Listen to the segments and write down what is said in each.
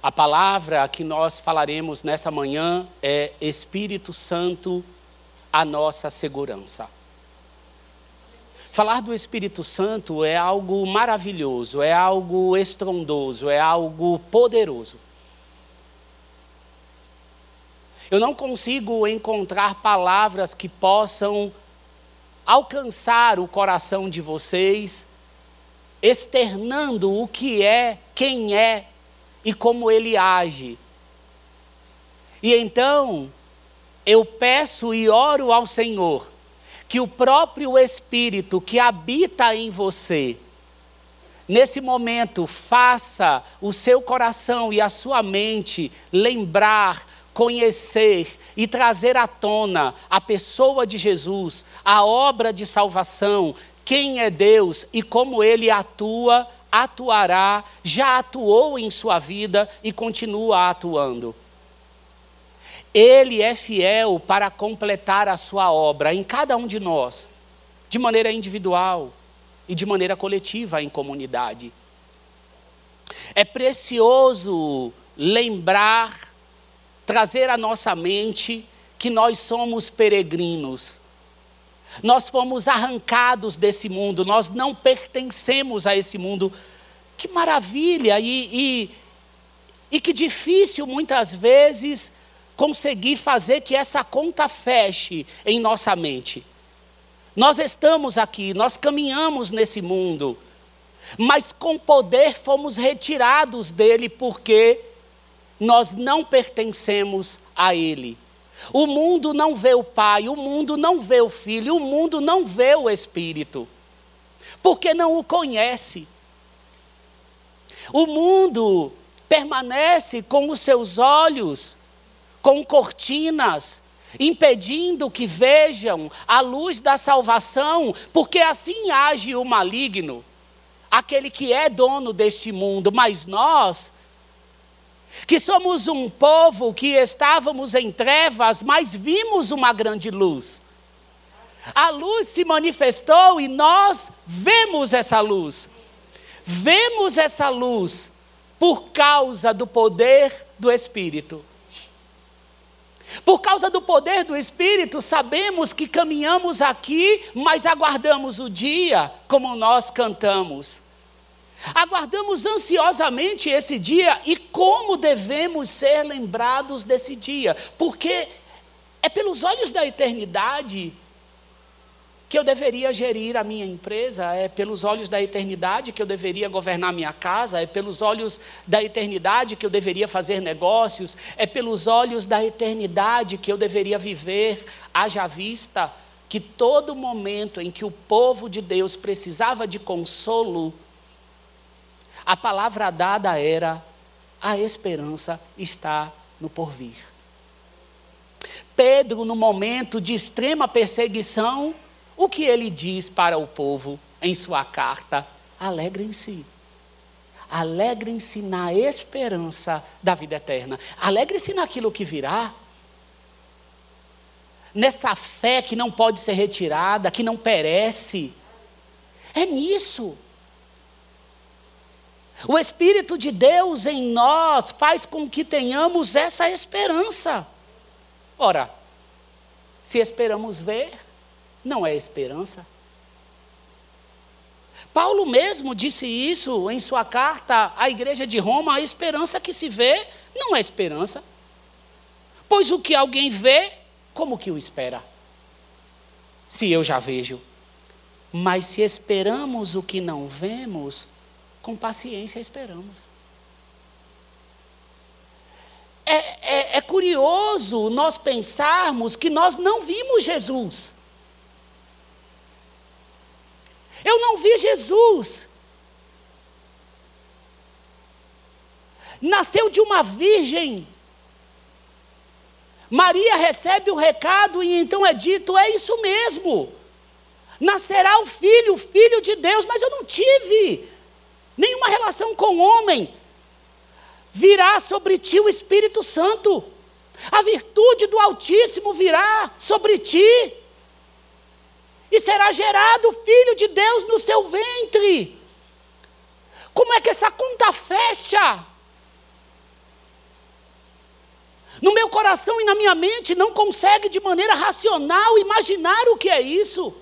A palavra que nós falaremos nessa manhã é Espírito Santo, a nossa segurança. Falar do Espírito Santo é algo maravilhoso, é algo estrondoso, é algo poderoso. Eu não consigo encontrar palavras que possam alcançar o coração de vocês, externando o que é, quem é e como ele age. E então, eu peço e oro ao Senhor que o próprio Espírito que habita em você, nesse momento, faça o seu coração e a sua mente lembrar, conhecer e trazer à tona a pessoa de Jesus, a obra de salvação, quem é Deus e como ele atua, atuará, já atuou em sua vida e continua atuando. Ele é fiel para completar a sua obra em cada um de nós, de maneira individual e de maneira coletiva em comunidade. É precioso lembrar, trazer à nossa mente que nós somos peregrinos. Nós fomos arrancados desse mundo, nós não pertencemos a esse mundo. Que maravilha e, e, e que difícil muitas vezes conseguir fazer que essa conta feche em nossa mente. Nós estamos aqui, nós caminhamos nesse mundo, mas com poder fomos retirados dele porque nós não pertencemos a ele. O mundo não vê o Pai, o mundo não vê o Filho, o mundo não vê o Espírito, porque não o conhece. O mundo permanece com os seus olhos com cortinas, impedindo que vejam a luz da salvação, porque assim age o maligno, aquele que é dono deste mundo, mas nós, que somos um povo que estávamos em trevas, mas vimos uma grande luz. A luz se manifestou e nós vemos essa luz. Vemos essa luz por causa do poder do Espírito. Por causa do poder do Espírito, sabemos que caminhamos aqui, mas aguardamos o dia, como nós cantamos. Aguardamos ansiosamente esse dia e como devemos ser lembrados desse dia, porque é pelos olhos da eternidade que eu deveria gerir a minha empresa, é pelos olhos da eternidade que eu deveria governar minha casa, é pelos olhos da eternidade que eu deveria fazer negócios, é pelos olhos da eternidade que eu deveria viver, haja vista que todo momento em que o povo de Deus precisava de consolo, a palavra dada era: a esperança está no porvir. Pedro, no momento de extrema perseguição, o que ele diz para o povo em sua carta? Alegrem-se. Alegrem-se na esperança da vida eterna. Alegrem-se naquilo que virá. Nessa fé que não pode ser retirada, que não perece. É nisso. O Espírito de Deus em nós faz com que tenhamos essa esperança. Ora, se esperamos ver, não é esperança. Paulo mesmo disse isso em sua carta à igreja de Roma: a esperança que se vê não é esperança. Pois o que alguém vê, como que o espera? Se eu já vejo. Mas se esperamos o que não vemos, com paciência esperamos. É, é, é curioso nós pensarmos que nós não vimos Jesus. Eu não vi Jesus. Nasceu de uma virgem. Maria recebe o recado e então é dito: é isso mesmo. Nascerá o filho, o filho de Deus, mas eu não tive nenhuma relação com o homem. Virá sobre ti o Espírito Santo. A virtude do Altíssimo virá sobre ti e será gerado o filho de Deus no seu ventre. Como é que essa conta fecha? No meu coração e na minha mente não consegue de maneira racional imaginar o que é isso.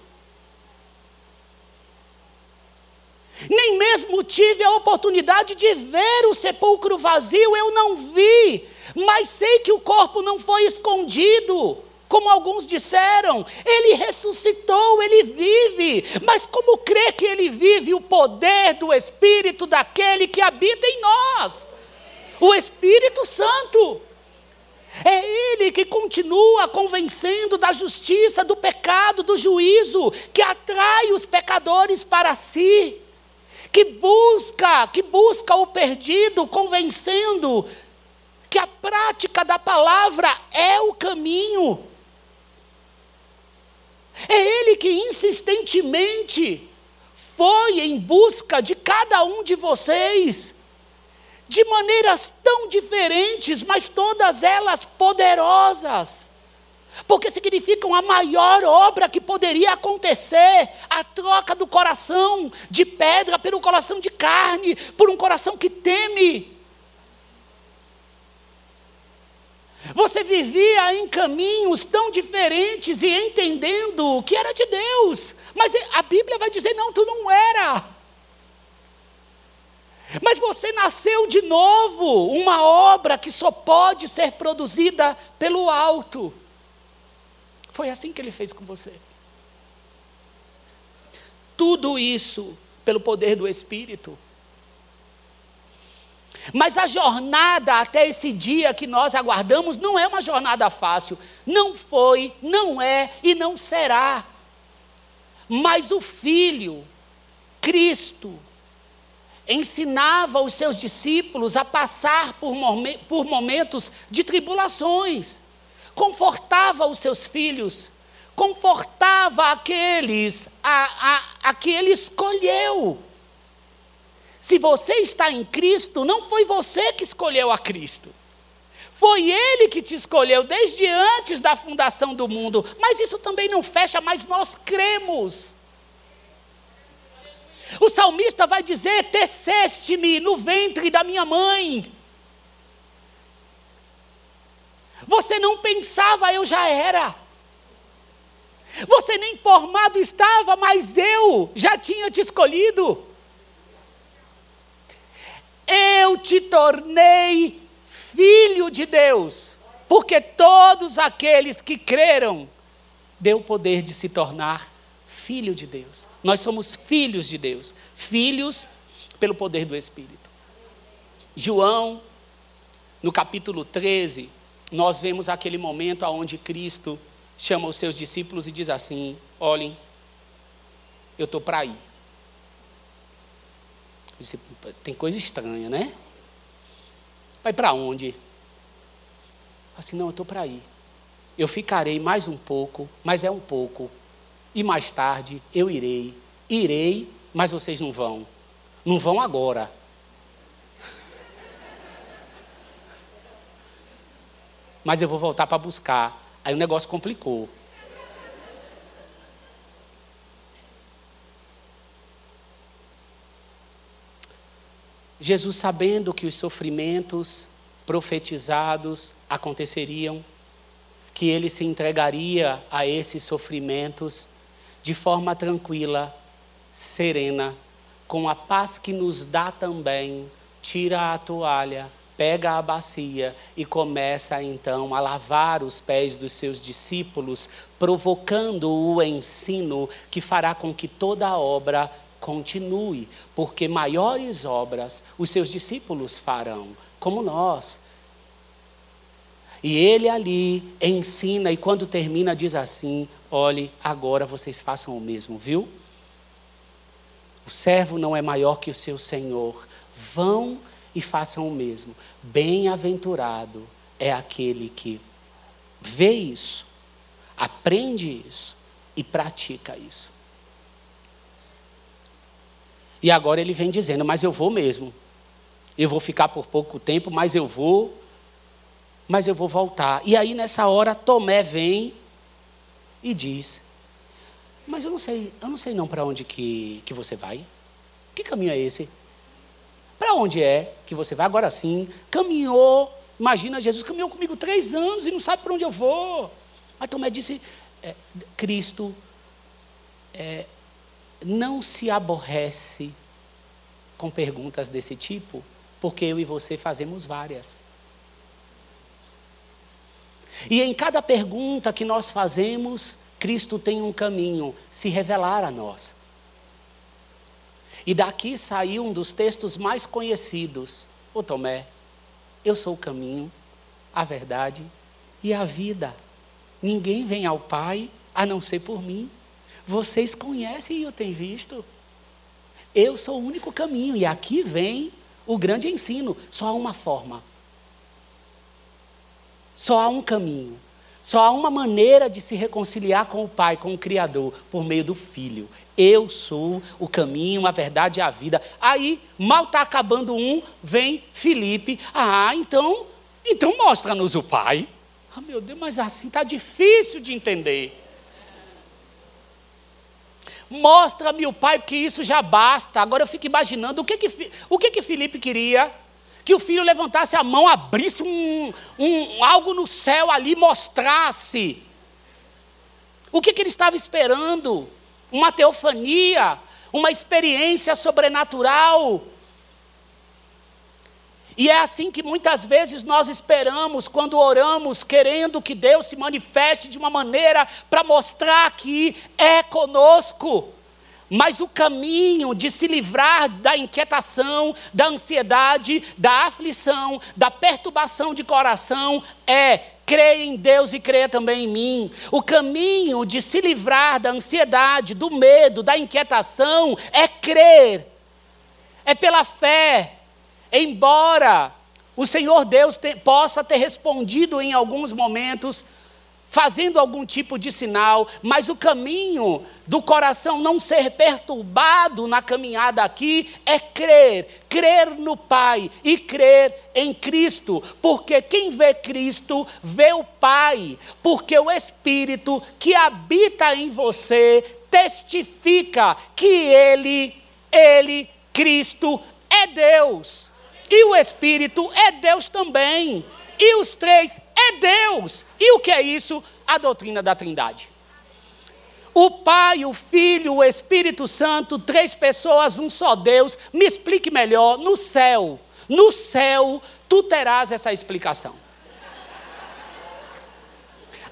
Nem mesmo tive a oportunidade de ver o sepulcro vazio, eu não vi, mas sei que o corpo não foi escondido, como alguns disseram. Ele ressuscitou, ele vive. Mas como crê que ele vive o poder do Espírito daquele que habita em nós? O Espírito Santo. É Ele que continua convencendo da justiça, do pecado, do juízo, que atrai os pecadores para si, que busca, que busca o perdido, convencendo que a prática da palavra é o caminho. É Ele que insistentemente foi em busca de cada um de vocês de maneiras tão diferentes, mas todas elas poderosas. Porque significam a maior obra que poderia acontecer a troca do coração de pedra pelo coração de carne, por um coração que teme. Você vivia em caminhos tão diferentes e entendendo que era de Deus, mas a Bíblia vai dizer: não, tu não era. Mas você nasceu de novo, uma obra que só pode ser produzida pelo alto. Foi assim que ele fez com você. Tudo isso pelo poder do Espírito. Mas a jornada até esse dia que nós aguardamos não é uma jornada fácil. Não foi, não é e não será. Mas o Filho, Cristo, ensinava os seus discípulos a passar por, momentos de tribulações, confortava os seus filhos, confortava aqueles a, a, a que ele escolheu. Se você está em Cristo, não foi você que escolheu a Cristo. Foi Ele que te escolheu desde antes da fundação do mundo. Mas isso também não fecha, mas nós cremos. O salmista vai dizer: Teceste-me no ventre da minha mãe. Você não pensava, eu já era. Você nem formado estava, mas eu já tinha te escolhido. Eu te tornei filho de Deus, porque todos aqueles que creram, deu o poder de se tornar filho de Deus. Nós somos filhos de Deus, filhos pelo poder do Espírito. João, no capítulo 13, nós vemos aquele momento onde Cristo chama os seus discípulos e diz assim: Olhem, eu estou para ir. Tem coisa estranha, né? Vai para onde? Assim, não, eu estou para ir. Eu ficarei mais um pouco, mas é um pouco e mais tarde eu irei. Irei, mas vocês não vão. Não vão agora. Mas eu vou voltar para buscar. Aí o negócio complicou. Jesus, sabendo que os sofrimentos profetizados aconteceriam, que ele se entregaria a esses sofrimentos, de forma tranquila, serena, com a paz que nos dá também, tira a toalha, pega a bacia e começa então a lavar os pés dos seus discípulos, provocando o ensino que fará com que toda a obra continue, porque maiores obras os seus discípulos farão, como nós. E ele ali ensina, e quando termina, diz assim: olhe, agora vocês façam o mesmo, viu? O servo não é maior que o seu senhor. Vão e façam o mesmo. Bem-aventurado é aquele que vê isso, aprende isso e pratica isso. E agora ele vem dizendo: Mas eu vou mesmo. Eu vou ficar por pouco tempo, mas eu vou mas eu vou voltar. E aí nessa hora Tomé vem e diz: Mas eu não sei, eu não sei não para onde que, que você vai. Que caminho é esse? Para onde é que você vai? Agora sim, caminhou Imagina, Jesus caminhou comigo três anos e não sabe para onde eu vou. Mas Tomé disse: é, Cristo é, não se aborrece com perguntas desse tipo, porque eu e você fazemos várias. E em cada pergunta que nós fazemos, Cristo tem um caminho, se revelar a nós. E daqui saiu um dos textos mais conhecidos, o Tomé. Eu sou o caminho, a verdade e a vida. Ninguém vem ao Pai a não ser por mim. Vocês conhecem e eu tenho visto. Eu sou o único caminho. E aqui vem o grande ensino. Só há uma forma. Só há um caminho. Só há uma maneira de se reconciliar com o Pai, com o Criador, por meio do Filho. Eu sou o caminho, a verdade e a vida. Aí, mal está acabando um, vem Felipe. Ah, então, então mostra-nos o Pai. Ah, meu Deus, mas assim está difícil de entender. Mostra-me o Pai, porque isso já basta. Agora eu fico imaginando o que que, o que, que Felipe queria que o filho levantasse a mão, abrisse um, um, algo no céu ali, mostrasse. O que, que ele estava esperando? Uma teofania, uma experiência sobrenatural. E é assim que muitas vezes nós esperamos quando oramos, querendo que Deus se manifeste de uma maneira para mostrar que é conosco. Mas o caminho de se livrar da inquietação, da ansiedade, da aflição, da perturbação de coração é crer em Deus e crer também em mim. O caminho de se livrar da ansiedade, do medo, da inquietação é crer. É pela fé. Embora o Senhor Deus te, possa ter respondido em alguns momentos, fazendo algum tipo de sinal, mas o caminho do coração não ser perturbado na caminhada aqui é crer, crer no Pai e crer em Cristo, porque quem vê Cristo vê o Pai, porque o Espírito que habita em você testifica que Ele, Ele, Cristo, é Deus. E o Espírito é Deus também. E os três é Deus. E o que é isso? A doutrina da Trindade. O Pai, o Filho, o Espírito Santo, três pessoas, um só Deus. Me explique melhor. No céu, no céu, tu terás essa explicação.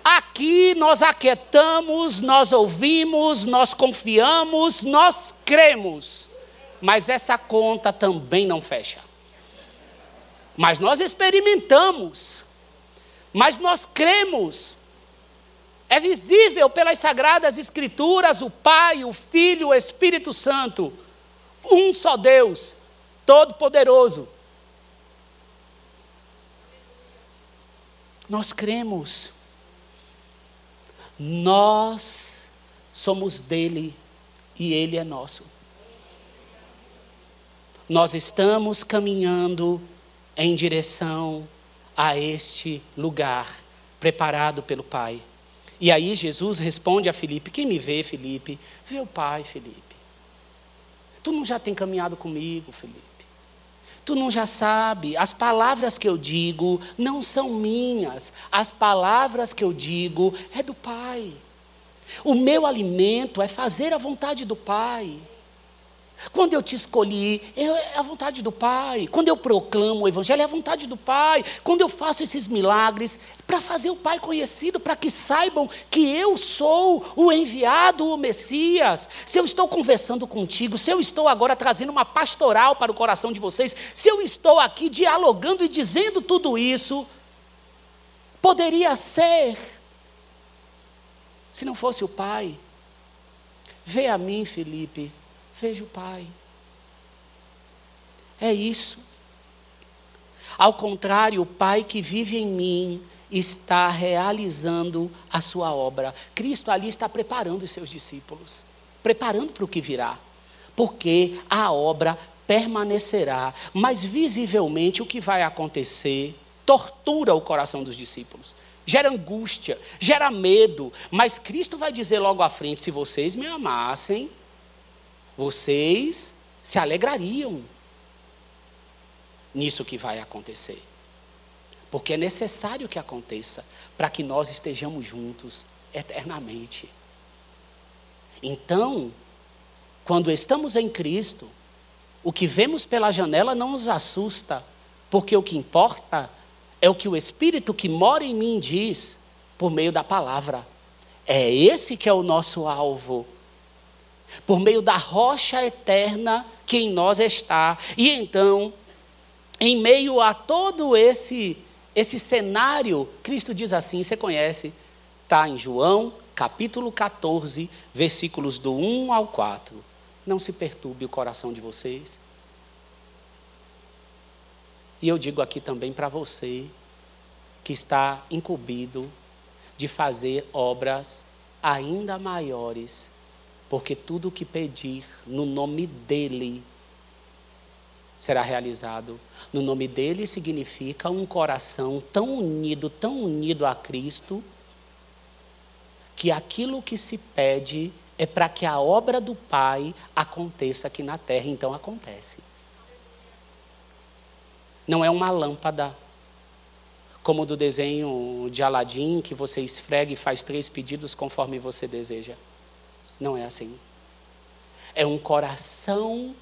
Aqui nós aquietamos, nós ouvimos, nós confiamos, nós cremos. Mas essa conta também não fecha. Mas nós experimentamos, mas nós cremos. É visível pelas sagradas Escrituras o Pai, o Filho, o Espírito Santo, um só Deus, Todo-Poderoso. Nós cremos. Nós somos dele e ele é nosso. Nós estamos caminhando em direção a este lugar preparado pelo Pai. E aí Jesus responde a Filipe: Quem me vê, Filipe, vê o Pai, Filipe. Tu não já tem caminhado comigo, Filipe. Tu não já sabe, as palavras que eu digo não são minhas, as palavras que eu digo é do Pai. O meu alimento é fazer a vontade do Pai. Quando eu te escolhi, é a vontade do Pai. Quando eu proclamo o Evangelho, é a vontade do Pai. Quando eu faço esses milagres, para fazer o Pai conhecido, para que saibam que eu sou o enviado, o Messias. Se eu estou conversando contigo, se eu estou agora trazendo uma pastoral para o coração de vocês, se eu estou aqui dialogando e dizendo tudo isso, poderia ser, se não fosse o Pai. Vê a mim, Felipe vejo o Pai. É isso. Ao contrário, o Pai que vive em mim está realizando a sua obra. Cristo ali está preparando os seus discípulos, preparando para o que virá. Porque a obra permanecerá, mas visivelmente o que vai acontecer tortura o coração dos discípulos. Gera angústia, gera medo, mas Cristo vai dizer logo à frente: se vocês me amassem, vocês se alegrariam nisso que vai acontecer. porque é necessário que aconteça para que nós estejamos juntos eternamente. Então, quando estamos em Cristo, o que vemos pela janela não nos assusta, porque o que importa é o que o Espírito que mora em mim diz por meio da palavra. É esse que é o nosso alvo. Por meio da rocha eterna que em nós está. E então, em meio a todo esse esse cenário, Cristo diz assim, você conhece, está em João, capítulo 14, versículos do 1 ao 4. Não se perturbe o coração de vocês. E eu digo aqui também para você que está incumbido de fazer obras ainda maiores, porque tudo o que pedir no nome dEle será realizado. No nome dEle significa um coração tão unido, tão unido a Cristo, que aquilo que se pede é para que a obra do Pai aconteça aqui na terra, então acontece. Não é uma lâmpada, como do desenho de Aladim, que você esfrega e faz três pedidos conforme você deseja. Não é assim. É um coração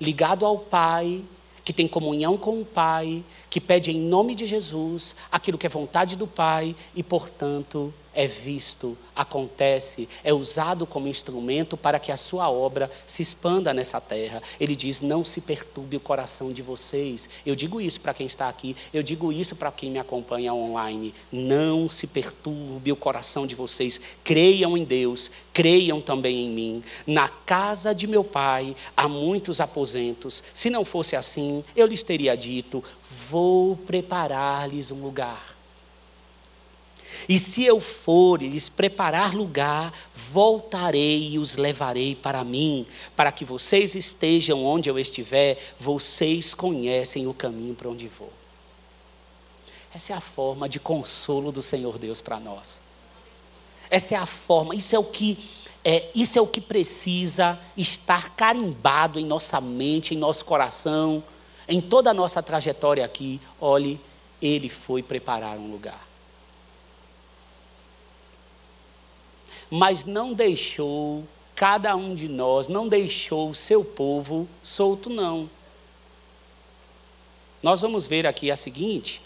ligado ao Pai, que tem comunhão com o Pai, que pede em nome de Jesus aquilo que é vontade do Pai e, portanto, é visto, acontece, é usado como instrumento para que a sua obra se expanda nessa terra. Ele diz: Não se perturbe o coração de vocês. Eu digo isso para quem está aqui, eu digo isso para quem me acompanha online. Não se perturbe o coração de vocês. Creiam em Deus, creiam também em mim. Na casa de meu pai há muitos aposentos. Se não fosse assim, eu lhes teria dito: Vou preparar-lhes um lugar. E se eu for e lhes preparar lugar, voltarei e os levarei para mim, para que vocês estejam onde eu estiver, vocês conhecem o caminho para onde vou. Essa é a forma de consolo do Senhor Deus para nós. Essa é a forma, isso é o que é, isso é o que precisa estar carimbado em nossa mente, em nosso coração, em toda a nossa trajetória aqui. Olhe, ele foi preparar um lugar. Mas não deixou cada um de nós, não deixou o seu povo solto, não. Nós vamos ver aqui a seguinte,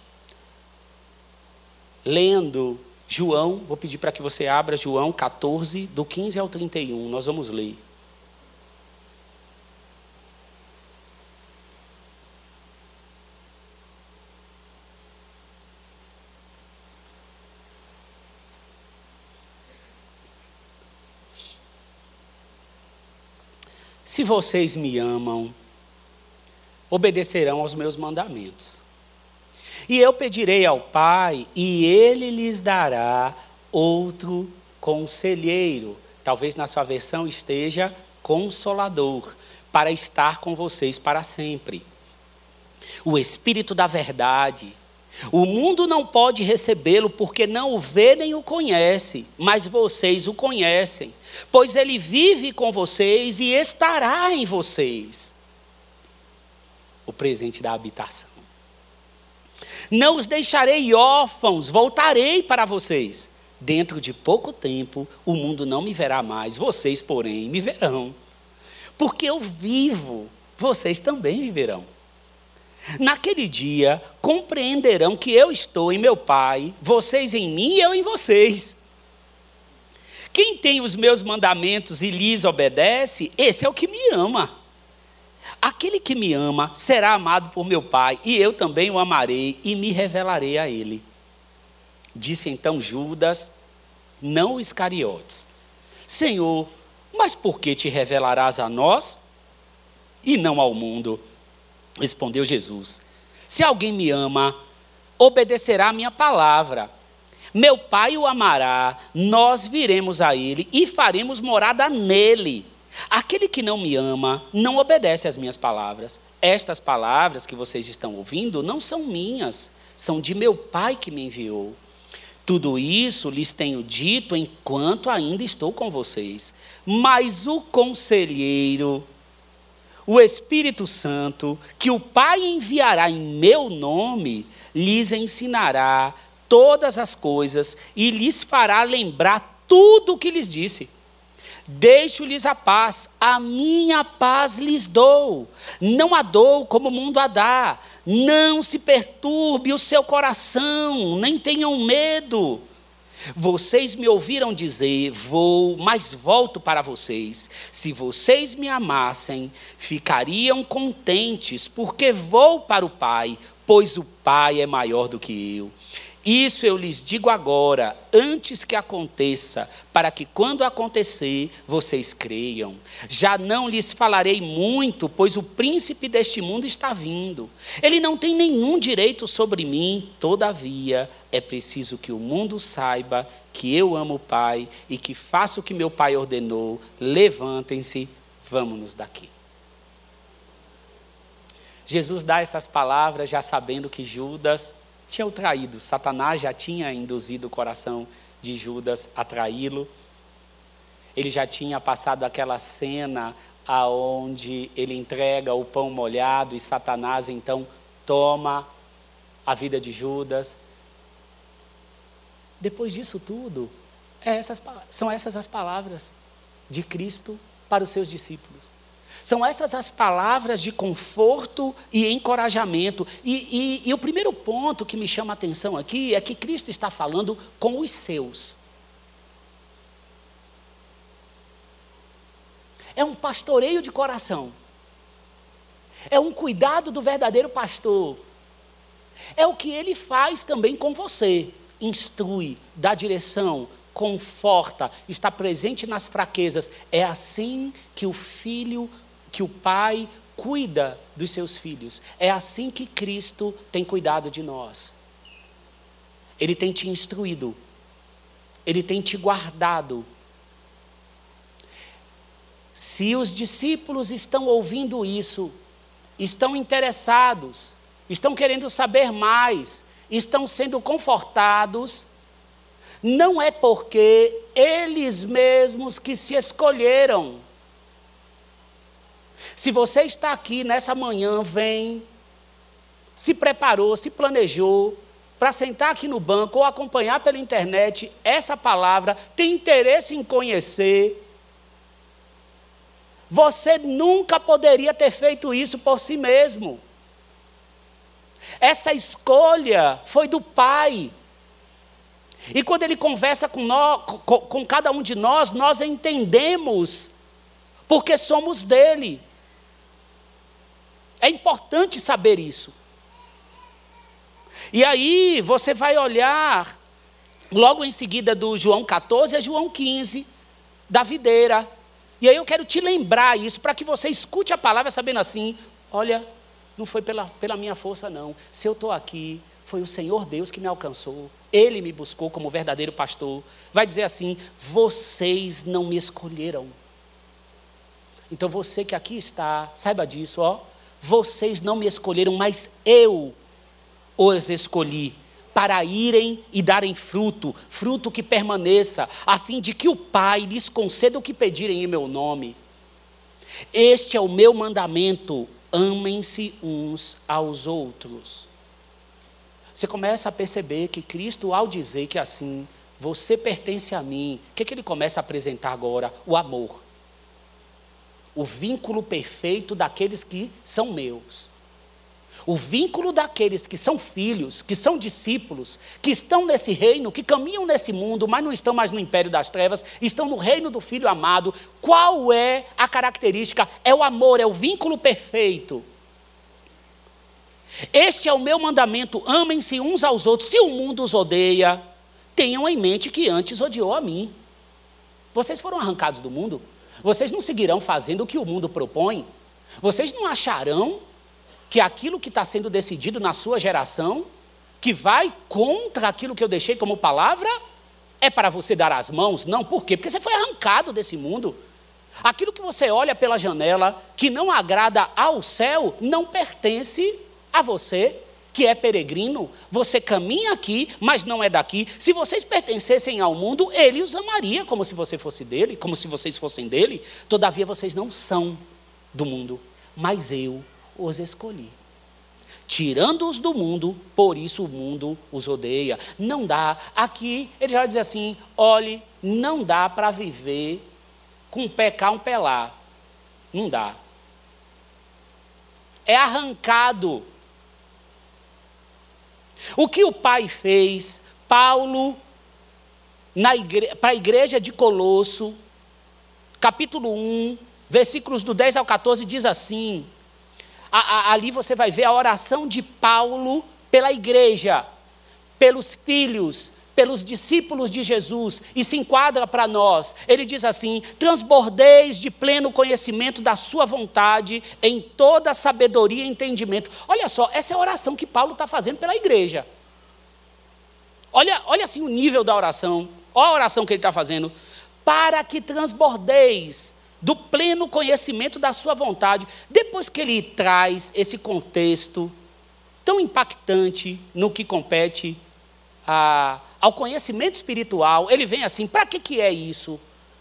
lendo João, vou pedir para que você abra João 14, do 15 ao 31, nós vamos ler. Se vocês me amam, obedecerão aos meus mandamentos. E eu pedirei ao Pai, e ele lhes dará outro conselheiro. Talvez na sua versão esteja consolador, para estar com vocês para sempre. O Espírito da Verdade. O mundo não pode recebê-lo porque não o vê nem o conhece, mas vocês o conhecem, pois ele vive com vocês e estará em vocês. O presente da habitação. Não os deixarei órfãos, voltarei para vocês. Dentro de pouco tempo, o mundo não me verá mais, vocês, porém, me verão. Porque eu vivo, vocês também viverão. Naquele dia, compreenderão que eu estou em meu Pai, vocês em mim e eu em vocês. Quem tem os meus mandamentos e lhes obedece, esse é o que me ama. Aquele que me ama será amado por meu Pai, e eu também o amarei e me revelarei a ele. Disse então Judas, não Iscariotes: Senhor, mas por que te revelarás a nós e não ao mundo? Respondeu Jesus: Se alguém me ama, obedecerá a minha palavra. Meu Pai o amará, nós viremos a ele e faremos morada nele. Aquele que não me ama não obedece às minhas palavras. Estas palavras que vocês estão ouvindo não são minhas, são de meu Pai que me enviou. Tudo isso lhes tenho dito enquanto ainda estou com vocês. Mas o conselheiro, o Espírito Santo, que o Pai enviará em meu nome, lhes ensinará todas as coisas e lhes fará lembrar tudo o que lhes disse. Deixo-lhes a paz, a minha paz lhes dou. Não a dou como o mundo a dá. Não se perturbe o seu coração, nem tenham medo. Vocês me ouviram dizer: Vou, mas volto para vocês. Se vocês me amassem, ficariam contentes, porque vou para o Pai, pois o Pai é maior do que eu. Isso eu lhes digo agora, antes que aconteça, para que quando acontecer, vocês creiam. Já não lhes falarei muito, pois o príncipe deste mundo está vindo. Ele não tem nenhum direito sobre mim, todavia, é preciso que o mundo saiba que eu amo o Pai e que faço o que meu Pai ordenou. Levantem-se, vamos-nos daqui. Jesus dá essas palavras já sabendo que Judas tinha o traído. Satanás já tinha induzido o coração de Judas a traí-lo. Ele já tinha passado aquela cena aonde ele entrega o pão molhado e Satanás então toma a vida de Judas. Depois disso tudo, é essas, são essas as palavras de Cristo para os seus discípulos. São essas as palavras de conforto e encorajamento. E, e, e o primeiro ponto que me chama a atenção aqui é que Cristo está falando com os seus. É um pastoreio de coração. É um cuidado do verdadeiro pastor. É o que ele faz também com você. Instrui, dá direção, conforta, está presente nas fraquezas. É assim que o filho que o pai cuida dos seus filhos. É assim que Cristo tem cuidado de nós. Ele tem te instruído, ele tem te guardado. Se os discípulos estão ouvindo isso, estão interessados, estão querendo saber mais, estão sendo confortados, não é porque eles mesmos que se escolheram se você está aqui nessa manhã, vem, se preparou, se planejou para sentar aqui no banco ou acompanhar pela internet essa palavra, tem interesse em conhecer, você nunca poderia ter feito isso por si mesmo. Essa escolha foi do Pai. E quando ele conversa com, nós, com, cada um de nós, nós entendemos porque somos dele. É importante saber isso. E aí você vai olhar, logo em seguida do João 14 a João 15, da videira. E aí eu quero te lembrar isso, para que você escute a palavra sabendo assim: olha, não foi pela, pela minha força, não. Se eu estou aqui, foi o Senhor Deus que me alcançou. Ele me buscou como verdadeiro pastor. Vai dizer assim: vocês não me escolheram. Então você que aqui está, saiba disso, ó. Vocês não me escolheram, mas eu os escolhi para irem e darem fruto, fruto que permaneça, a fim de que o Pai lhes conceda o que pedirem em meu nome. Este é o meu mandamento: amem-se uns aos outros. Você começa a perceber que Cristo, ao dizer que assim, você pertence a mim, o que, que ele começa a apresentar agora? O amor o vínculo perfeito daqueles que são meus. O vínculo daqueles que são filhos, que são discípulos, que estão nesse reino, que caminham nesse mundo, mas não estão mais no império das trevas, estão no reino do Filho amado. Qual é a característica? É o amor, é o vínculo perfeito. Este é o meu mandamento: amem-se uns aos outros. Se o mundo os odeia, tenham em mente que antes odiou a mim. Vocês foram arrancados do mundo, vocês não seguirão fazendo o que o mundo propõe? Vocês não acharão que aquilo que está sendo decidido na sua geração, que vai contra aquilo que eu deixei como palavra, é para você dar as mãos? Não, por quê? Porque você foi arrancado desse mundo. Aquilo que você olha pela janela, que não agrada ao céu, não pertence a você que é peregrino, você caminha aqui, mas não é daqui. Se vocês pertencessem ao mundo, ele os amaria como se você fosse dele, como se vocês fossem dele. Todavia vocês não são do mundo. mas eu os escolhi. Tirando-os do mundo, por isso o mundo os odeia. Não dá. Aqui ele já diz assim: olhe, não dá para viver com um um pé lá. Não dá. É arrancado. O que o pai fez, Paulo, igre... para a igreja de Colosso, capítulo 1, versículos do 10 ao 14, diz assim: a, a, ali você vai ver a oração de Paulo pela igreja, pelos filhos, pelos discípulos de Jesus, e se enquadra para nós. Ele diz assim: transbordeis de pleno conhecimento da Sua vontade, em toda sabedoria e entendimento. Olha só, essa é a oração que Paulo está fazendo pela igreja. Olha, olha assim o nível da oração. Olha a oração que ele está fazendo. Para que transbordeis do pleno conhecimento da sua vontade. Depois que ele traz esse contexto tão impactante no que compete a, ao conhecimento espiritual, ele vem assim: para que, que é isso?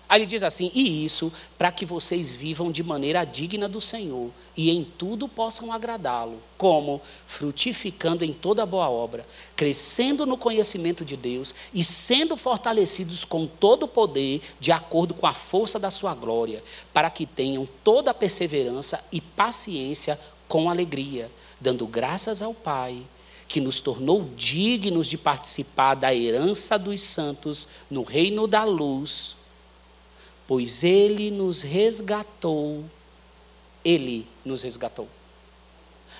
Aí ele diz assim: e isso para que vocês vivam de maneira digna do Senhor e em tudo possam agradá-lo, como frutificando em toda boa obra, crescendo no conhecimento de Deus e sendo fortalecidos com todo o poder, de acordo com a força da sua glória, para que tenham toda a perseverança e paciência com alegria, dando graças ao Pai que nos tornou dignos de participar da herança dos santos no reino da luz pois ele nos resgatou. Ele nos resgatou.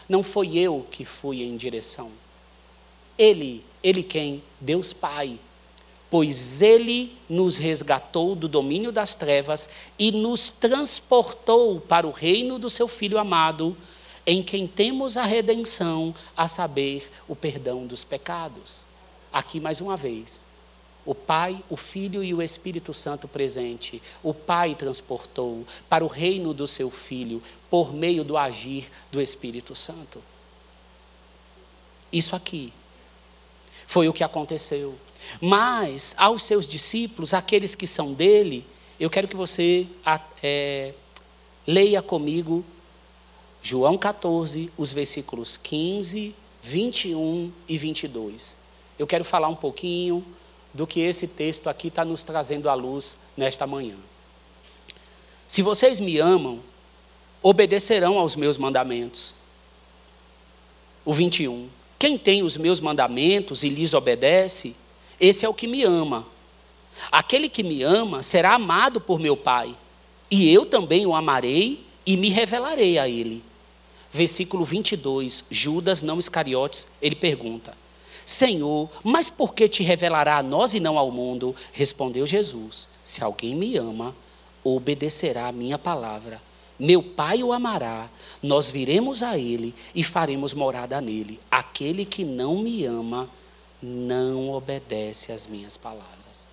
Não foi eu que fui em direção. Ele, ele quem? Deus Pai. Pois ele nos resgatou do domínio das trevas e nos transportou para o reino do seu Filho amado, em quem temos a redenção, a saber, o perdão dos pecados. Aqui mais uma vez, o Pai, o Filho e o Espírito Santo presente. O Pai transportou para o reino do seu Filho por meio do agir do Espírito Santo. Isso aqui foi o que aconteceu. Mas aos seus discípulos, aqueles que são dele, eu quero que você é, leia comigo João 14, os versículos 15, 21 e 22. Eu quero falar um pouquinho do que esse texto aqui está nos trazendo à luz nesta manhã. Se vocês me amam, obedecerão aos meus mandamentos. O 21. Quem tem os meus mandamentos e lhes obedece, esse é o que me ama. Aquele que me ama será amado por meu Pai, e eu também o amarei e me revelarei a ele. Versículo 22, Judas, não Iscariotes, ele pergunta: Senhor, mas por que te revelará a nós e não ao mundo? Respondeu Jesus: Se alguém me ama, obedecerá a minha palavra. Meu Pai o amará, nós viremos a ele e faremos morada nele. Aquele que não me ama, não obedece às minhas palavras.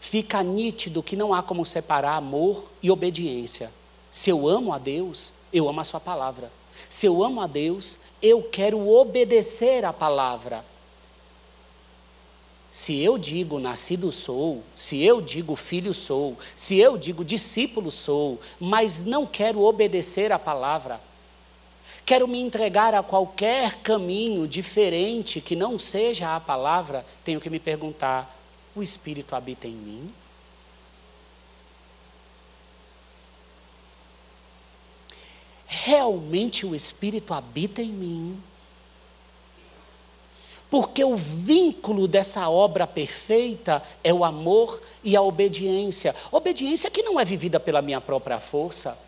Fica nítido que não há como separar amor e obediência. Se eu amo a Deus, eu amo a Sua palavra. Se eu amo a Deus, eu quero obedecer a palavra. Se eu digo nascido sou, se eu digo filho sou, se eu digo discípulo sou, mas não quero obedecer a palavra, quero me entregar a qualquer caminho diferente que não seja a palavra, tenho que me perguntar: o Espírito habita em mim? Realmente o Espírito habita em mim. Porque o vínculo dessa obra perfeita é o amor e a obediência. Obediência que não é vivida pela minha própria força.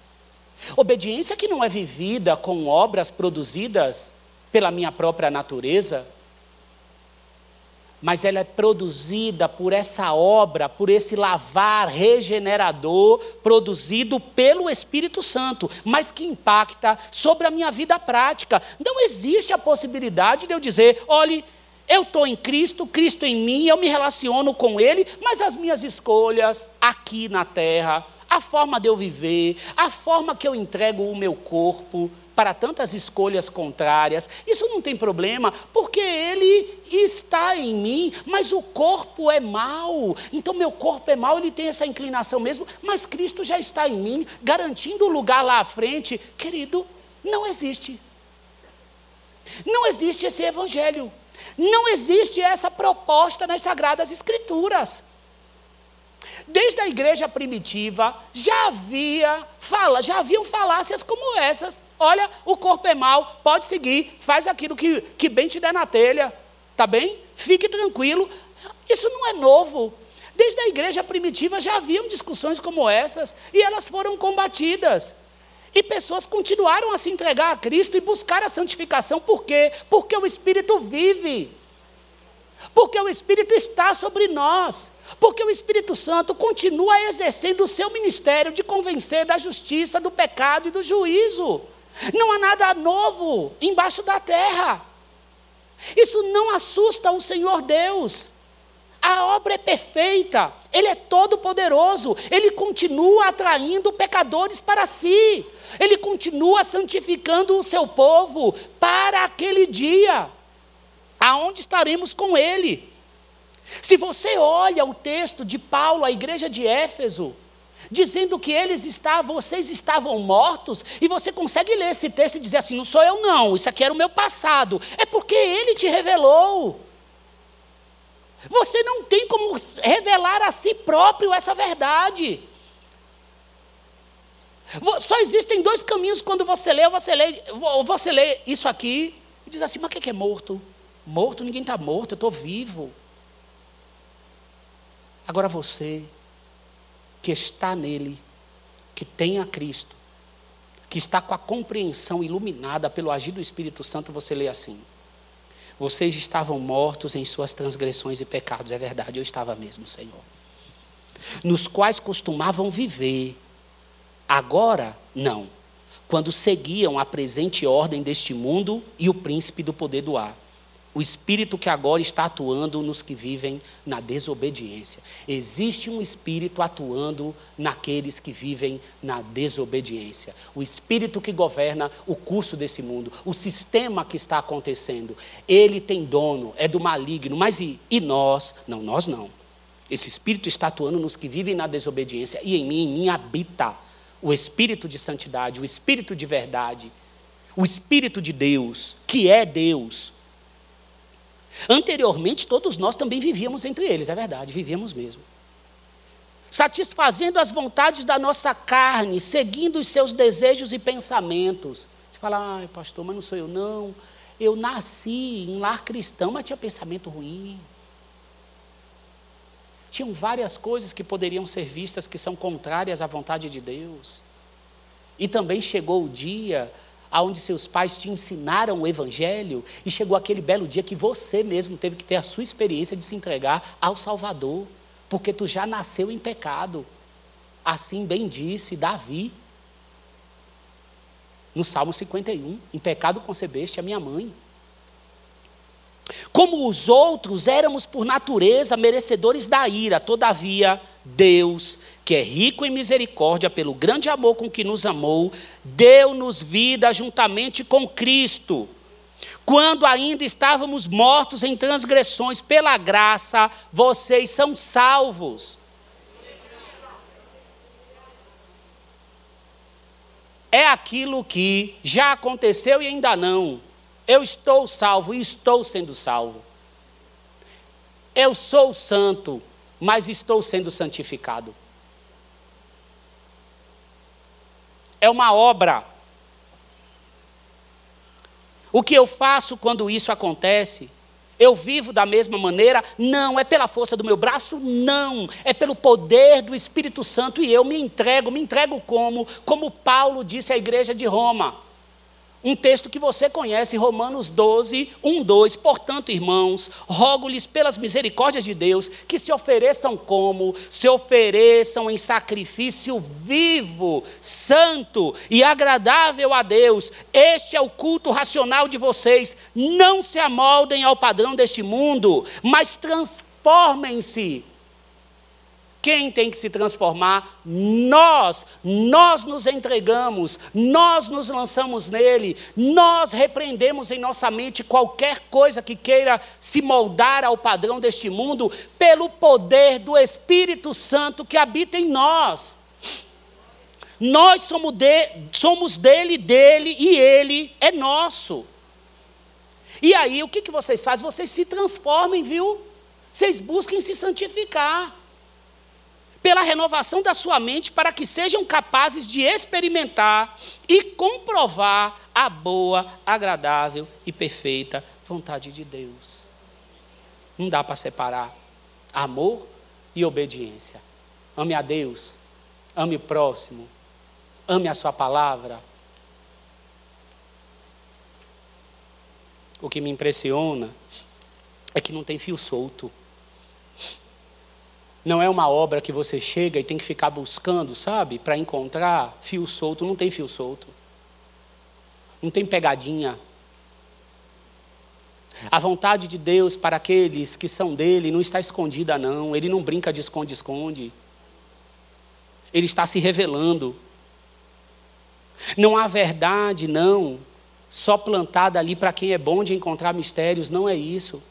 Obediência que não é vivida com obras produzidas pela minha própria natureza mas ela é produzida por essa obra, por esse lavar regenerador produzido pelo Espírito Santo, mas que impacta sobre a minha vida prática. Não existe a possibilidade de eu dizer, olhe, eu estou em Cristo, Cristo em mim, eu me relaciono com Ele, mas as minhas escolhas aqui na terra, a forma de eu viver, a forma que eu entrego o meu corpo para tantas escolhas contrárias. Isso não tem problema, porque ele está em mim, mas o corpo é mau. Então, meu corpo é mau, ele tem essa inclinação mesmo, mas Cristo já está em mim, garantindo o lugar lá à frente. Querido, não existe. Não existe esse evangelho. Não existe essa proposta nas Sagradas Escrituras. Desde a igreja primitiva já havia fala, já haviam falácias como essas. Olha, o corpo é mau, pode seguir, faz aquilo que, que bem te der na telha, tá bem? Fique tranquilo. Isso não é novo. Desde a igreja primitiva já haviam discussões como essas e elas foram combatidas. E pessoas continuaram a se entregar a Cristo e buscar a santificação. Por quê? Porque o Espírito vive. Porque o Espírito está sobre nós. Porque o Espírito Santo continua exercendo o seu ministério de convencer da justiça, do pecado e do juízo. Não há nada novo embaixo da terra. Isso não assusta o Senhor Deus. A obra é perfeita, Ele é todo-poderoso, Ele continua atraindo pecadores para si, Ele continua santificando o seu povo para aquele dia, aonde estaremos com Ele. Se você olha o texto de Paulo à igreja de Éfeso, dizendo que eles estavam, vocês estavam mortos, e você consegue ler esse texto e dizer assim: não sou eu, não, isso aqui era o meu passado, é porque ele te revelou. Você não tem como revelar a si próprio essa verdade. Só existem dois caminhos quando você lê, você lê, você lê isso aqui e diz assim: mas o que é morto? Morto, ninguém está morto, eu estou vivo. Agora você, que está nele, que tem a Cristo, que está com a compreensão iluminada pelo agir do Espírito Santo, você lê assim: vocês estavam mortos em suas transgressões e pecados. É verdade, eu estava mesmo, Senhor. Nos quais costumavam viver. Agora, não. Quando seguiam a presente ordem deste mundo e o príncipe do poder do ar o espírito que agora está atuando nos que vivem na desobediência. Existe um espírito atuando naqueles que vivem na desobediência. O espírito que governa o curso desse mundo, o sistema que está acontecendo. Ele tem dono, é do maligno, mas e, e nós? Não, nós não. Esse espírito está atuando nos que vivem na desobediência e em mim, em mim habita o espírito de santidade, o espírito de verdade, o espírito de Deus, que é Deus Anteriormente, todos nós também vivíamos entre eles, é verdade, vivíamos mesmo. Satisfazendo as vontades da nossa carne, seguindo os seus desejos e pensamentos. Você fala, ai, pastor, mas não sou eu, não. Eu nasci em lar cristão, mas tinha pensamento ruim. Tinham várias coisas que poderiam ser vistas que são contrárias à vontade de Deus. E também chegou o dia aonde seus pais te ensinaram o evangelho e chegou aquele belo dia que você mesmo teve que ter a sua experiência de se entregar ao Salvador, porque tu já nasceu em pecado. Assim bem disse Davi no Salmo 51, em pecado concebeste a minha mãe. Como os outros, éramos por natureza merecedores da ira, todavia, Deus, que é rico em misericórdia, pelo grande amor com que nos amou, deu-nos vida juntamente com Cristo. Quando ainda estávamos mortos em transgressões, pela graça, vocês são salvos. É aquilo que já aconteceu e ainda não. Eu estou salvo e estou sendo salvo. Eu sou santo, mas estou sendo santificado. É uma obra. O que eu faço quando isso acontece? Eu vivo da mesma maneira? Não. É pela força do meu braço? Não. É pelo poder do Espírito Santo e eu me entrego. Me entrego como? Como Paulo disse à igreja de Roma. Um texto que você conhece, Romanos 12, 1, 2. Portanto, irmãos, rogo-lhes pelas misericórdias de Deus que se ofereçam como? Se ofereçam em sacrifício vivo, santo e agradável a Deus. Este é o culto racional de vocês. Não se amoldem ao padrão deste mundo, mas transformem-se quem tem que se transformar? Nós. Nós nos entregamos, nós nos lançamos nele, nós repreendemos em nossa mente qualquer coisa que queira se moldar ao padrão deste mundo, pelo poder do Espírito Santo que habita em nós. Nós somos, de, somos dele, dele e ele é nosso. E aí, o que, que vocês fazem? Vocês se transformem, viu? Vocês busquem se santificar. Pela renovação da sua mente, para que sejam capazes de experimentar e comprovar a boa, agradável e perfeita vontade de Deus. Não dá para separar amor e obediência. Ame a Deus, ame o próximo, ame a Sua palavra. O que me impressiona é que não tem fio solto. Não é uma obra que você chega e tem que ficar buscando, sabe, para encontrar fio solto. Não tem fio solto. Não tem pegadinha. A vontade de Deus para aqueles que são dele não está escondida, não. Ele não brinca de esconde-esconde. Ele está se revelando. Não há verdade, não, só plantada ali para quem é bom de encontrar mistérios, não é isso.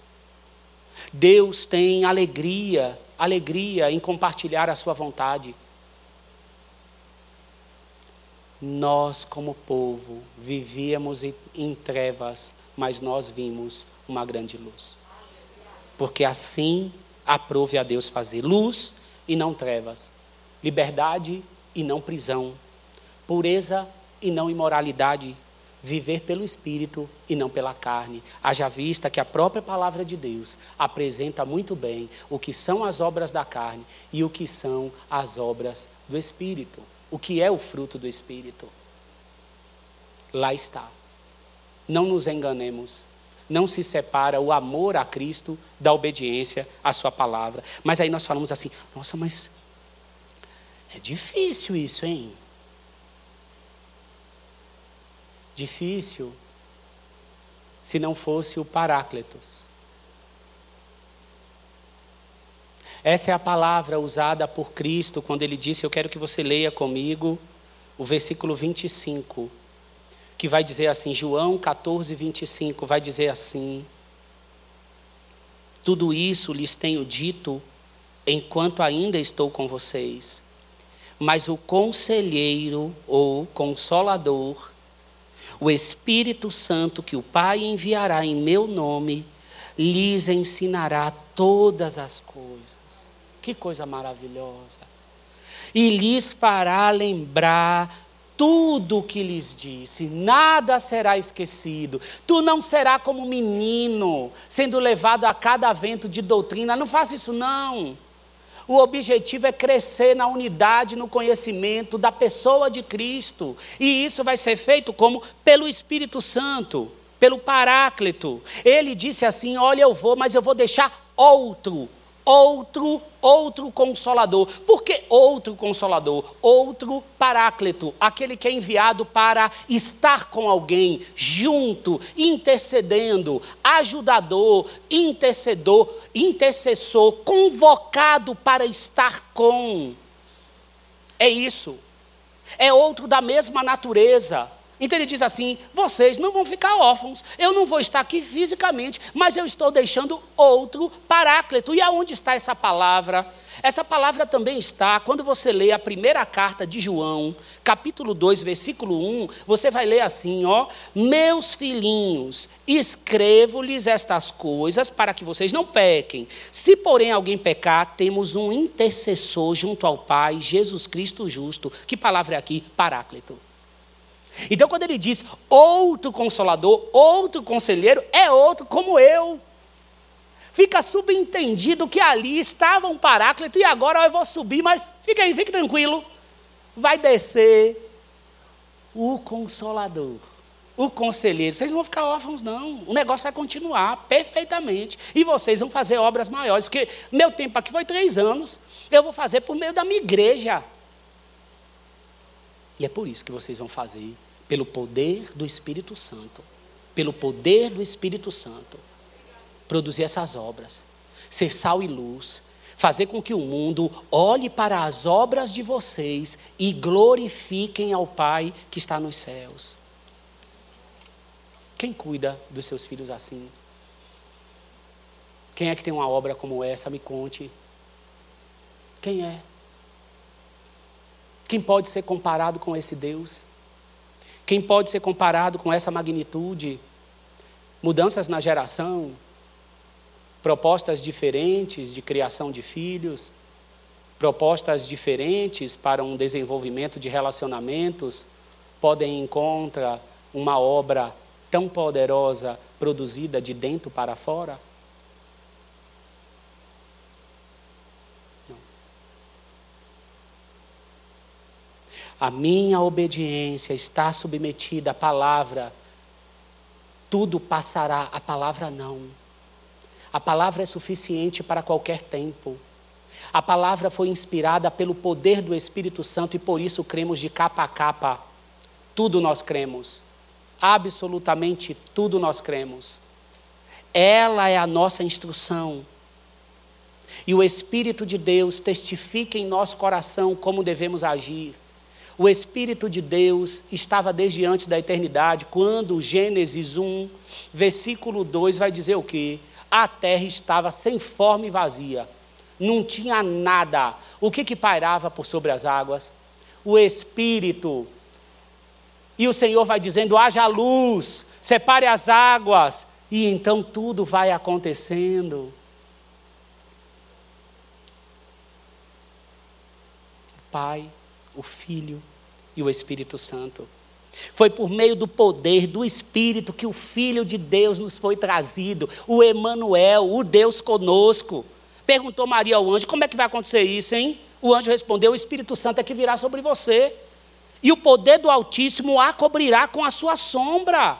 Deus tem alegria, alegria em compartilhar a sua vontade. Nós, como povo, vivíamos em trevas, mas nós vimos uma grande luz. Porque assim aprove a Deus fazer luz e não trevas, liberdade e não prisão, pureza e não imoralidade, viver pelo Espírito e não pela carne. Haja vista que a própria palavra de Deus apresenta muito bem o que são as obras da carne e o que são as obras do Espírito. O que é o fruto do Espírito? Lá está. Não nos enganemos. Não se separa o amor a Cristo da obediência à Sua palavra. Mas aí nós falamos assim: nossa, mas é difícil isso, hein? Difícil se não fosse o Paráclitos. Essa é a palavra usada por Cristo quando ele disse: Eu quero que você leia comigo o versículo 25, que vai dizer assim, João 14, 25, vai dizer assim: Tudo isso lhes tenho dito enquanto ainda estou com vocês, mas o conselheiro ou consolador, o Espírito Santo que o Pai enviará em meu nome, lhes ensinará todas as coisas. Que coisa maravilhosa! E lhes fará lembrar tudo o que lhes disse, nada será esquecido. Tu não será como menino, sendo levado a cada vento de doutrina. Não faça isso, não. O objetivo é crescer na unidade, no conhecimento da pessoa de Cristo. E isso vai ser feito como? Pelo Espírito Santo, pelo Paráclito. Ele disse assim: Olha, eu vou, mas eu vou deixar outro outro, outro consolador. Por que outro consolador? Outro paráclito, aquele que é enviado para estar com alguém, junto, intercedendo, ajudador, intercedor, intercessor, convocado para estar com. É isso. É outro da mesma natureza. Então ele diz assim: vocês não vão ficar órfãos, eu não vou estar aqui fisicamente, mas eu estou deixando outro paráclito. E aonde está essa palavra? Essa palavra também está, quando você lê a primeira carta de João, capítulo 2, versículo 1, você vai ler assim: ó, meus filhinhos, escrevo-lhes estas coisas para que vocês não pequem. Se, porém, alguém pecar, temos um intercessor junto ao Pai, Jesus Cristo justo. Que palavra é aqui? Paráclito. Então, quando ele diz outro consolador, outro conselheiro, é outro como eu. Fica subentendido que ali estava um paráclito e agora eu vou subir, mas fica aí, fique tranquilo. Vai descer o consolador, o conselheiro. Vocês não vão ficar órfãos, não. O negócio vai continuar perfeitamente. E vocês vão fazer obras maiores. Porque meu tempo aqui foi três anos. Eu vou fazer por meio da minha igreja. E é por isso que vocês vão fazer pelo poder do Espírito Santo. Pelo poder do Espírito Santo. Produzir essas obras. Ser sal e luz. fazer com que o mundo olhe para as obras de vocês e glorifiquem ao Pai que está nos céus. Quem cuida dos seus filhos assim? Quem é que tem uma obra como essa? Me conte. Quem é? Quem pode ser comparado com esse Deus? Quem pode ser comparado com essa magnitude? Mudanças na geração, propostas diferentes de criação de filhos, propostas diferentes para um desenvolvimento de relacionamentos, podem encontrar uma obra tão poderosa produzida de dentro para fora? A minha obediência está submetida à palavra, tudo passará, a palavra não. A palavra é suficiente para qualquer tempo. A palavra foi inspirada pelo poder do Espírito Santo e por isso cremos de capa a capa. Tudo nós cremos. Absolutamente tudo nós cremos. Ela é a nossa instrução. E o Espírito de Deus testifica em nosso coração como devemos agir. O Espírito de Deus estava desde antes da eternidade, quando Gênesis 1, versículo 2 vai dizer o quê? A terra estava sem forma e vazia. Não tinha nada. O que que pairava por sobre as águas? O Espírito. E o Senhor vai dizendo: haja luz, separe as águas. E então tudo vai acontecendo. Pai, o Filho e o Espírito Santo. Foi por meio do poder do Espírito que o Filho de Deus nos foi trazido, o Emanuel, o Deus conosco. Perguntou Maria ao anjo: como é que vai acontecer isso, hein? O anjo respondeu: o Espírito Santo é que virá sobre você. E o poder do Altíssimo a cobrirá com a sua sombra.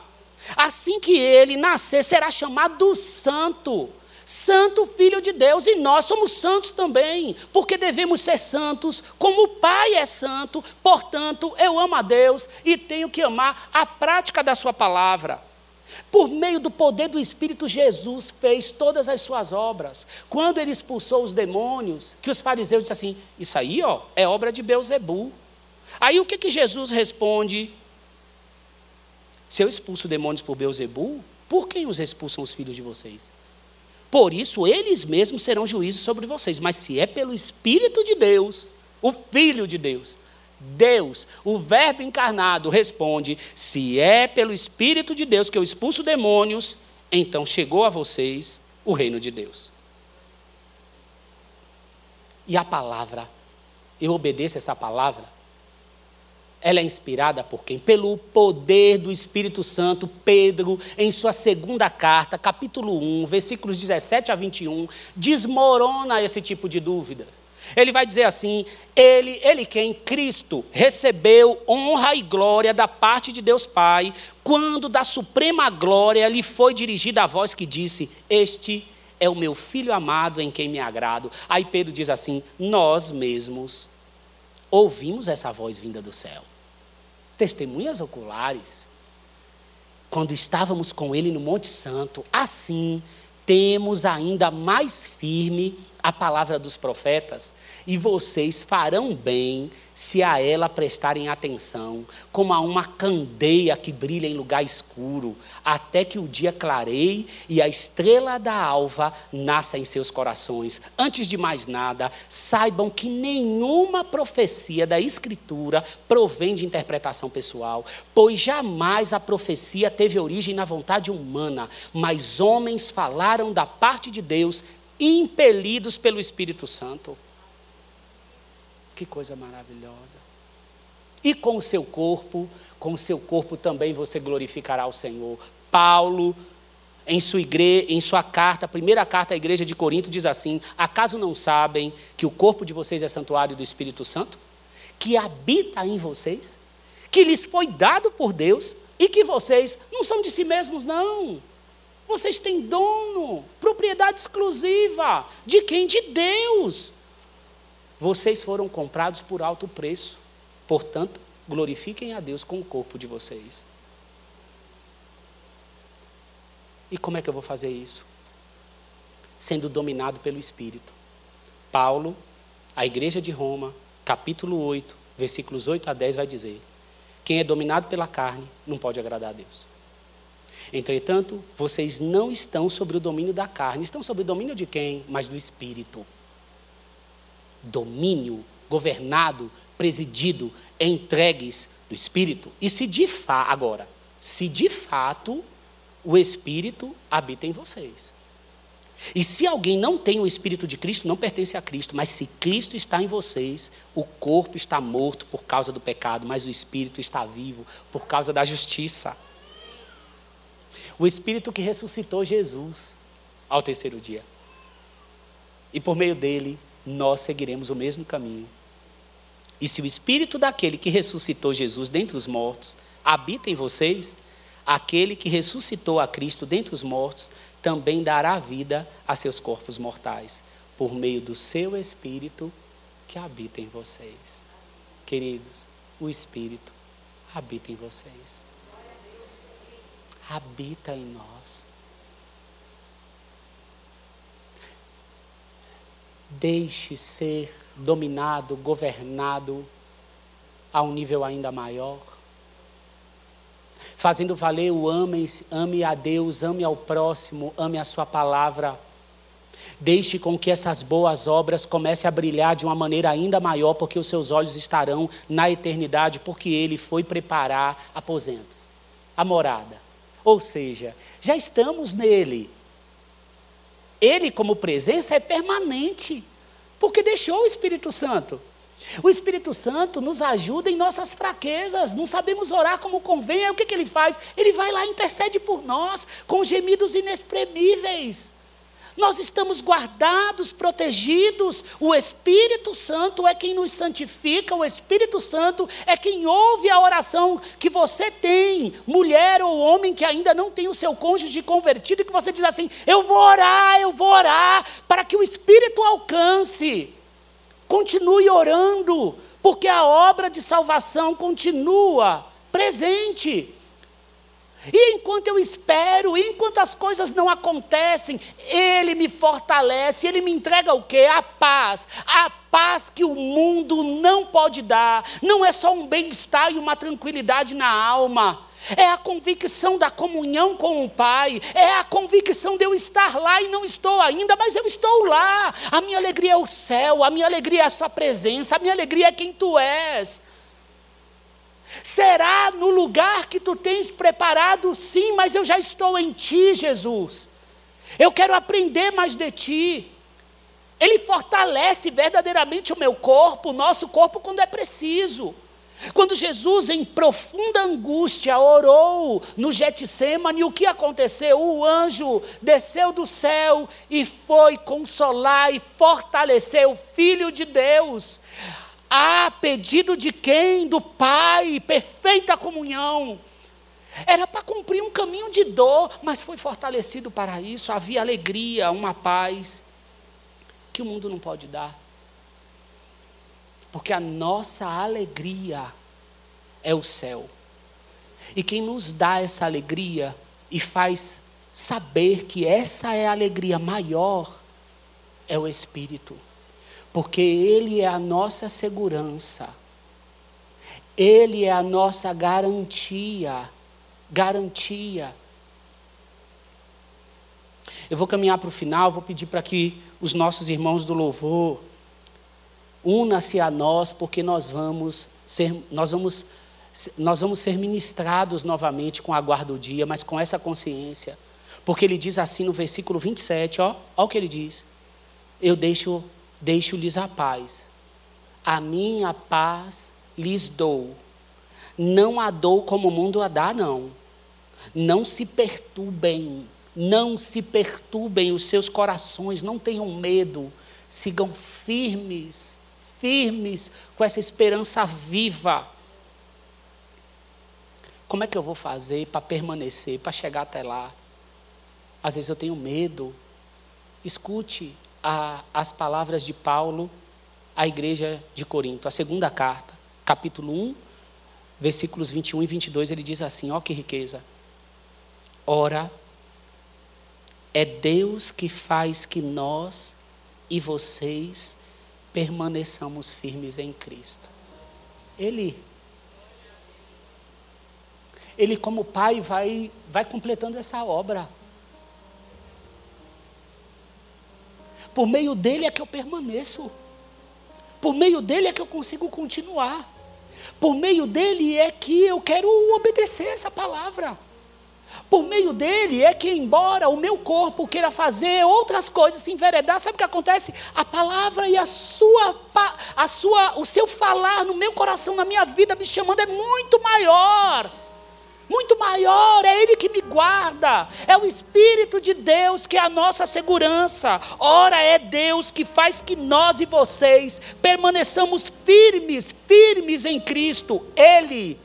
Assim que ele nascer, será chamado Santo santo filho de Deus, e nós somos santos também, porque devemos ser santos, como o Pai é santo, portanto, eu amo a Deus e tenho que amar a prática da Sua palavra. Por meio do poder do Espírito, Jesus fez todas as suas obras. Quando ele expulsou os demônios, que os fariseus disseram assim: Isso aí ó, é obra de Beuzebu. Aí o que, que Jesus responde? Se eu expulso demônios por Beuzebu, por quem os expulsam os filhos de vocês? Por isso, eles mesmos serão juízes sobre vocês. Mas se é pelo Espírito de Deus, o Filho de Deus, Deus, o Verbo encarnado, responde: se é pelo Espírito de Deus que eu expulso demônios, então chegou a vocês o reino de Deus. E a palavra, eu obedeço essa palavra, ela é inspirada por quem? Pelo poder do Espírito Santo. Pedro, em sua segunda carta, capítulo 1, versículos 17 a 21, desmorona esse tipo de dúvida. Ele vai dizer assim: ele, ele quem? Cristo, recebeu honra e glória da parte de Deus Pai, quando da suprema glória lhe foi dirigida a voz que disse: Este é o meu filho amado em quem me agrado. Aí Pedro diz assim: Nós mesmos ouvimos essa voz vinda do céu. Testemunhas oculares. Quando estávamos com ele no Monte Santo, assim temos ainda mais firme a palavra dos profetas, e vocês farão bem se a ela prestarem atenção, como a uma candeia que brilha em lugar escuro, até que o dia clareie e a estrela da alva nasça em seus corações. Antes de mais nada, saibam que nenhuma profecia da Escritura provém de interpretação pessoal, pois jamais a profecia teve origem na vontade humana, mas homens falaram da parte de Deus impelidos pelo Espírito Santo. Que coisa maravilhosa. E com o seu corpo, com o seu corpo também você glorificará o Senhor. Paulo, em sua, igreja, em sua carta, primeira carta à igreja de Corinto, diz assim: Acaso não sabem que o corpo de vocês é santuário do Espírito Santo? Que habita em vocês? Que lhes foi dado por Deus? E que vocês não são de si mesmos, não. Vocês têm dono, propriedade exclusiva. De quem? De Deus. Vocês foram comprados por alto preço. Portanto, glorifiquem a Deus com o corpo de vocês. E como é que eu vou fazer isso? Sendo dominado pelo Espírito. Paulo, a igreja de Roma, capítulo 8, versículos 8 a 10, vai dizer: Quem é dominado pela carne não pode agradar a Deus. Entretanto, vocês não estão sobre o domínio da carne, estão sobre o domínio de quem? Mas do Espírito. Domínio, governado, presidido, entregues do Espírito. E se de fato, agora, se de fato o Espírito habita em vocês. E se alguém não tem o Espírito de Cristo, não pertence a Cristo, mas se Cristo está em vocês, o corpo está morto por causa do pecado, mas o Espírito está vivo por causa da justiça. O Espírito que ressuscitou Jesus ao terceiro dia. E por meio dele, nós seguiremos o mesmo caminho. E se o Espírito daquele que ressuscitou Jesus dentre os mortos habita em vocês, aquele que ressuscitou a Cristo dentre os mortos também dará vida a seus corpos mortais, por meio do seu Espírito que habita em vocês. Queridos, o Espírito habita em vocês. Habita em nós. Deixe ser dominado, governado a um nível ainda maior fazendo valer o ame, ame a Deus, ame ao próximo, ame a sua palavra. Deixe com que essas boas obras comecem a brilhar de uma maneira ainda maior, porque os seus olhos estarão na eternidade, porque Ele foi preparar aposentos, a morada. Ou seja, já estamos nele. Ele, como presença, é permanente, porque deixou o Espírito Santo. O Espírito Santo nos ajuda em nossas fraquezas, não sabemos orar como convém, aí o que, que ele faz? Ele vai lá e intercede por nós, com gemidos inexprimíveis. Nós estamos guardados, protegidos. O Espírito Santo é quem nos santifica, o Espírito Santo é quem ouve a oração que você tem, mulher ou homem que ainda não tem o seu cônjuge convertido, e que você diz assim: Eu vou orar, eu vou orar, para que o Espírito alcance. Continue orando, porque a obra de salvação continua presente. E enquanto eu espero, enquanto as coisas não acontecem, Ele me fortalece, Ele me entrega o quê? A paz. A paz que o mundo não pode dar. Não é só um bem-estar e uma tranquilidade na alma é a convicção da comunhão com o Pai, é a convicção de eu estar lá e não estou ainda, mas eu estou lá. A minha alegria é o céu, a minha alegria é a Sua presença, a minha alegria é quem Tu és. Será no lugar que tu tens preparado, sim, mas eu já estou em ti, Jesus. Eu quero aprender mais de ti. Ele fortalece verdadeiramente o meu corpo, o nosso corpo, quando é preciso. Quando Jesus, em profunda angústia, orou no Getsemane, o que aconteceu? O anjo desceu do céu e foi consolar e fortalecer o Filho de Deus. A pedido de quem? Do Pai, perfeita comunhão. Era para cumprir um caminho de dor, mas foi fortalecido para isso. Havia alegria, uma paz que o mundo não pode dar. Porque a nossa alegria é o céu. E quem nos dá essa alegria e faz saber que essa é a alegria maior é o Espírito. Porque Ele é a nossa segurança. Ele é a nossa garantia. Garantia. Eu vou caminhar para o final, vou pedir para que os nossos irmãos do louvor Una-se a nós, porque nós vamos ser, nós vamos, nós vamos ser ministrados novamente com a guarda do dia, mas com essa consciência. Porque ele diz assim no versículo 27, ó, ó o que ele diz. Eu deixo, deixo-lhes a paz. A minha paz lhes dou. Não a dou como o mundo a dá, não. Não se perturbem, não se perturbem os seus corações, não tenham medo, sigam firmes firmes com essa esperança viva. Como é que eu vou fazer para permanecer, para chegar até lá? Às vezes eu tenho medo. Escute a, as palavras de Paulo à igreja de Corinto, a segunda carta, capítulo 1, versículos 21 e 22, ele diz assim: ó que riqueza. Ora, é Deus que faz que nós e vocês permaneçamos firmes em Cristo. Ele ele como pai vai vai completando essa obra. Por meio dele é que eu permaneço. Por meio dele é que eu consigo continuar. Por meio dele é que eu quero obedecer essa palavra. Por meio dele é que, embora o meu corpo queira fazer outras coisas, se enveredar, sabe o que acontece? A palavra e a sua, a sua, o seu falar no meu coração, na minha vida, me chamando é muito maior muito maior, é Ele que me guarda, é o Espírito de Deus que é a nossa segurança. Ora, é Deus que faz que nós e vocês permaneçamos firmes, firmes em Cristo. Ele,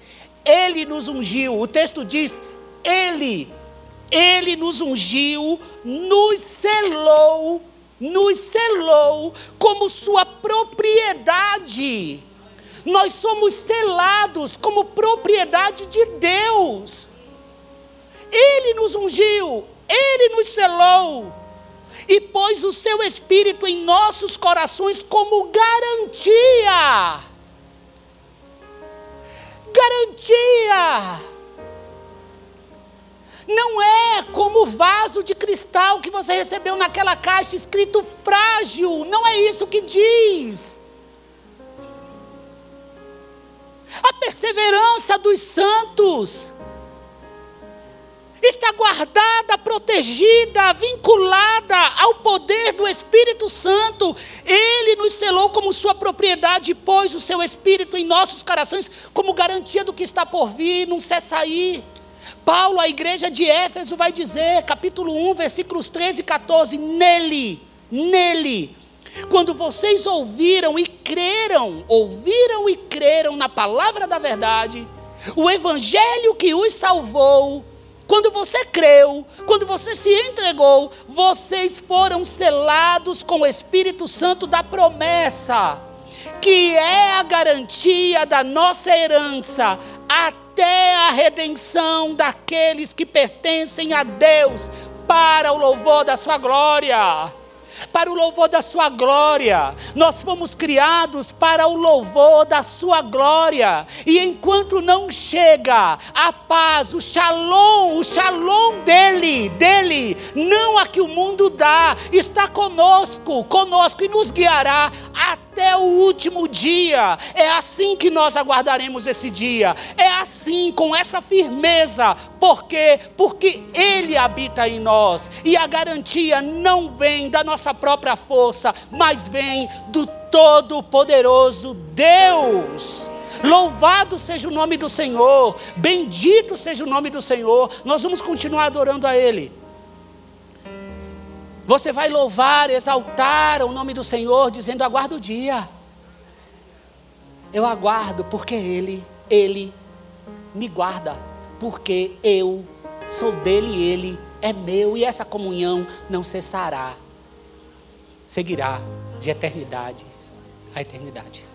Ele nos ungiu. O texto diz: Ele, Ele nos ungiu, nos selou, nos selou como Sua propriedade nós somos selados como propriedade de Deus. Ele nos ungiu, Ele nos selou e pôs o seu Espírito em nossos corações como garantia. Garantia. Não é como o vaso de cristal que você recebeu naquela caixa escrito frágil. Não é isso que diz. A perseverança dos santos está guardada, protegida, vinculada ao poder do Espírito Santo. Ele nos selou como sua propriedade pôs o seu Espírito em nossos corações como garantia do que está por vir, não cessa aí. Paulo, a igreja de Éfeso, vai dizer, capítulo 1, versículos 13 e 14: Nele, nele, quando vocês ouviram e creram, ouviram e creram na palavra da verdade, o evangelho que os salvou, quando você creu, quando você se entregou, vocês foram selados com o Espírito Santo da promessa, que é a garantia da nossa herança até a redenção daqueles que pertencem a Deus, para o louvor da sua glória para o louvor da Sua glória. Nós fomos criados para o louvor da Sua glória. E enquanto não chega a paz, o shalom, o shalom dele, dele, não a que o mundo dá, está conosco, conosco e nos guiará até o último dia. É assim que nós aguardaremos esse dia. É assim, com essa firmeza. Por quê? Porque Ele habita em nós. E a garantia não vem da nossa própria força, mas vem do Todo-Poderoso Deus. Louvado seja o nome do Senhor, bendito seja o nome do Senhor. Nós vamos continuar adorando a Ele. Você vai louvar, exaltar o nome do Senhor, dizendo: aguardo o dia. Eu aguardo porque Ele, Ele me guarda, porque eu sou dele e Ele é meu, e essa comunhão não cessará, seguirá de eternidade a eternidade.